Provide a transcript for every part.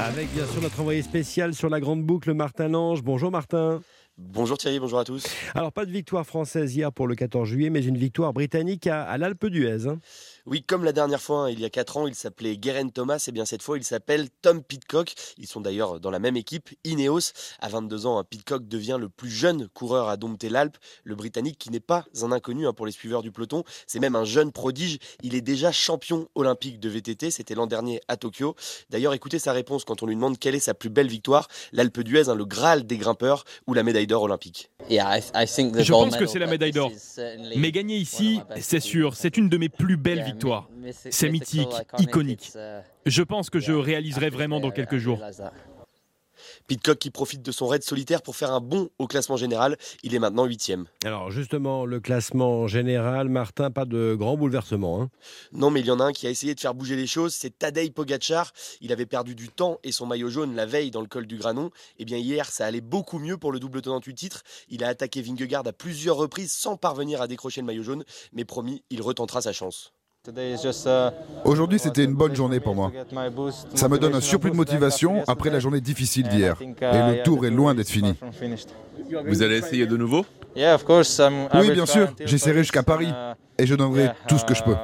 Avec bien sûr notre envoyé spécial sur la grande boucle, Martin Lange. Bonjour Martin. Bonjour Thierry, bonjour à tous. Alors pas de victoire française hier pour le 14 juillet, mais une victoire britannique à, l'Alpe d'Huez. Hein. Oui, comme la dernière fois, hein, il y a 4 ans, il s'appelait Geraint Thomas, et bien cette fois, il s'appelle Tom Pitcock. Ils sont d'ailleurs dans la même équipe, Ineos. À 22 ans, hein, Pitcock devient le plus jeune coureur à dompter l'Alpe. Le Britannique, qui n'est pas un inconnu pour les suiveurs du peloton, c'est même un jeune prodige. Il est déjà champion olympique de VTT, c'était l'an dernier à Tokyo. D'ailleurs, écoutez sa réponse quand on lui demande quelle est sa plus belle victoire, l'Alpe d'Huez, le Graal des grimpeurs, ou la médaille d'or olympique. Je pense que c'est la médaille d'or. Mais gagner ici, c'est sûr, c'est une de mes plus belles victoires. C'est mythique, iconique. Je pense que je réaliserai vraiment dans quelques jours. Pitcock qui profite de son raid solitaire pour faire un bond au classement général. Il est maintenant huitième. Alors justement, le classement général, Martin, pas de grand bouleversement. Hein. non, mais il y en a un qui a essayé de faire bouger les choses, c'est Tadej Pogacar. Il avait perdu du temps et son maillot jaune la veille dans le col du Granon. Et eh bien hier, ça allait beaucoup mieux pour le double tenant du titre. Il a attaqué Vingegaard à plusieurs reprises sans parvenir à décrocher le maillot jaune. Mais promis, il retentera sa chance. Aujourd'hui, c'était une bonne journée pour moi. Ça me donne un surplus de motivation après la journée difficile d'hier. Et le tour est loin d'être fini. Vous allez essayer de nouveau? Oui, bien sûr. J'essaierai jusqu'à Paris. Et je donnerai tout ce que je peux.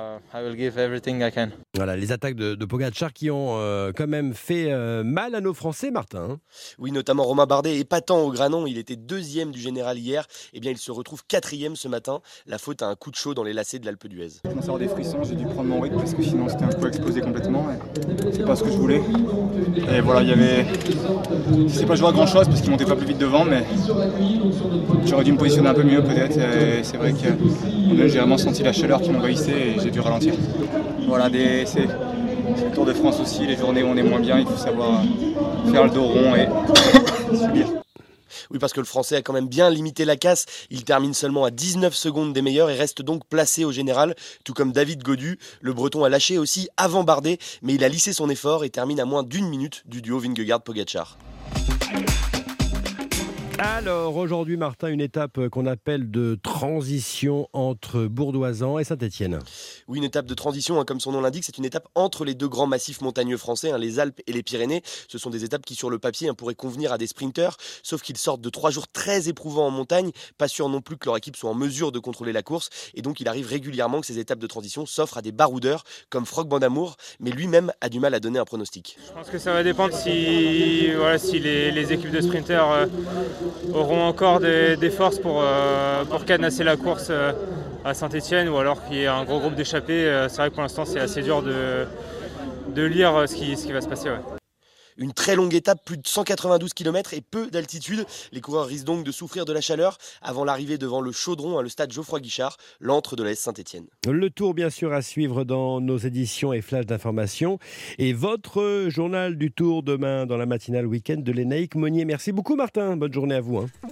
Voilà, les attaques de, de Pogacar qui ont euh, quand même fait euh, mal à nos Français, Martin. Hein. oui, notamment Romain Bardet, épatant au Granon. Il était deuxième du général hier. Eh bien, il se retrouve quatrième ce matin. La faute à un coup de chaud dans les lacets de l'Alpe d'Huez. Je commençais à des frissons. J'ai dû prendre mon rythme parce que sinon c'était un coup explosé complètement. C'est pas ce que je voulais. Et voilà, il y avait. C'est pas joué à grand chose parce qu'il montait pas plus vite devant, mais j'aurais dû me positionner un peu mieux peut-être. C'est vrai que j'ai vraiment senti la chaleur qui m'envahissait et j'ai dû ralentir. Voilà, c'est le Tour de France aussi, les journées où on est moins bien, il faut savoir faire le dos rond et subir. Oui, parce que le Français a quand même bien limité la casse. Il termine seulement à 19 secondes des meilleurs et reste donc placé au général, tout comme David Godu. Le Breton a lâché aussi avant Bardet, mais il a lissé son effort et termine à moins d'une minute du duo Vingegaard-Pogacar. Alors aujourd'hui, Martin, une étape qu'on appelle de transition entre Bourdoisan et Saint-Étienne. Oui, une étape de transition, hein, comme son nom l'indique, c'est une étape entre les deux grands massifs montagneux français, hein, les Alpes et les Pyrénées. Ce sont des étapes qui, sur le papier, hein, pourraient convenir à des sprinteurs, sauf qu'ils sortent de trois jours très éprouvants en montagne, pas sûr non plus que leur équipe soit en mesure de contrôler la course, et donc il arrive régulièrement que ces étapes de transition s'offrent à des baroudeurs comme Frog Bandamour, mais lui-même a du mal à donner un pronostic. Je pense que ça va dépendre si, voilà, si les, équipes de sprinteurs euh, auront encore des, forces pour, euh, pour canasser la course euh, à Saint-Etienne ou alors qu'il y ait un gros groupe d'échappés. Euh, c'est vrai que pour l'instant c'est assez dur de, de lire ce qui, ce qui va se passer. Une très longue étape, plus de 192 km et peu d'altitude. Les coureurs risquent donc de souffrir de la chaleur avant l'arrivée devant le Chaudron, le stade Geoffroy Guichard, l'antre de la Saint-Etienne. Le tour, bien sûr, à suivre dans nos éditions et flashs d'information. Et votre journal du tour demain dans la matinale week-end de l'Enaïc Monnier. Merci beaucoup, Martin. Bonne journée à vous. Hein.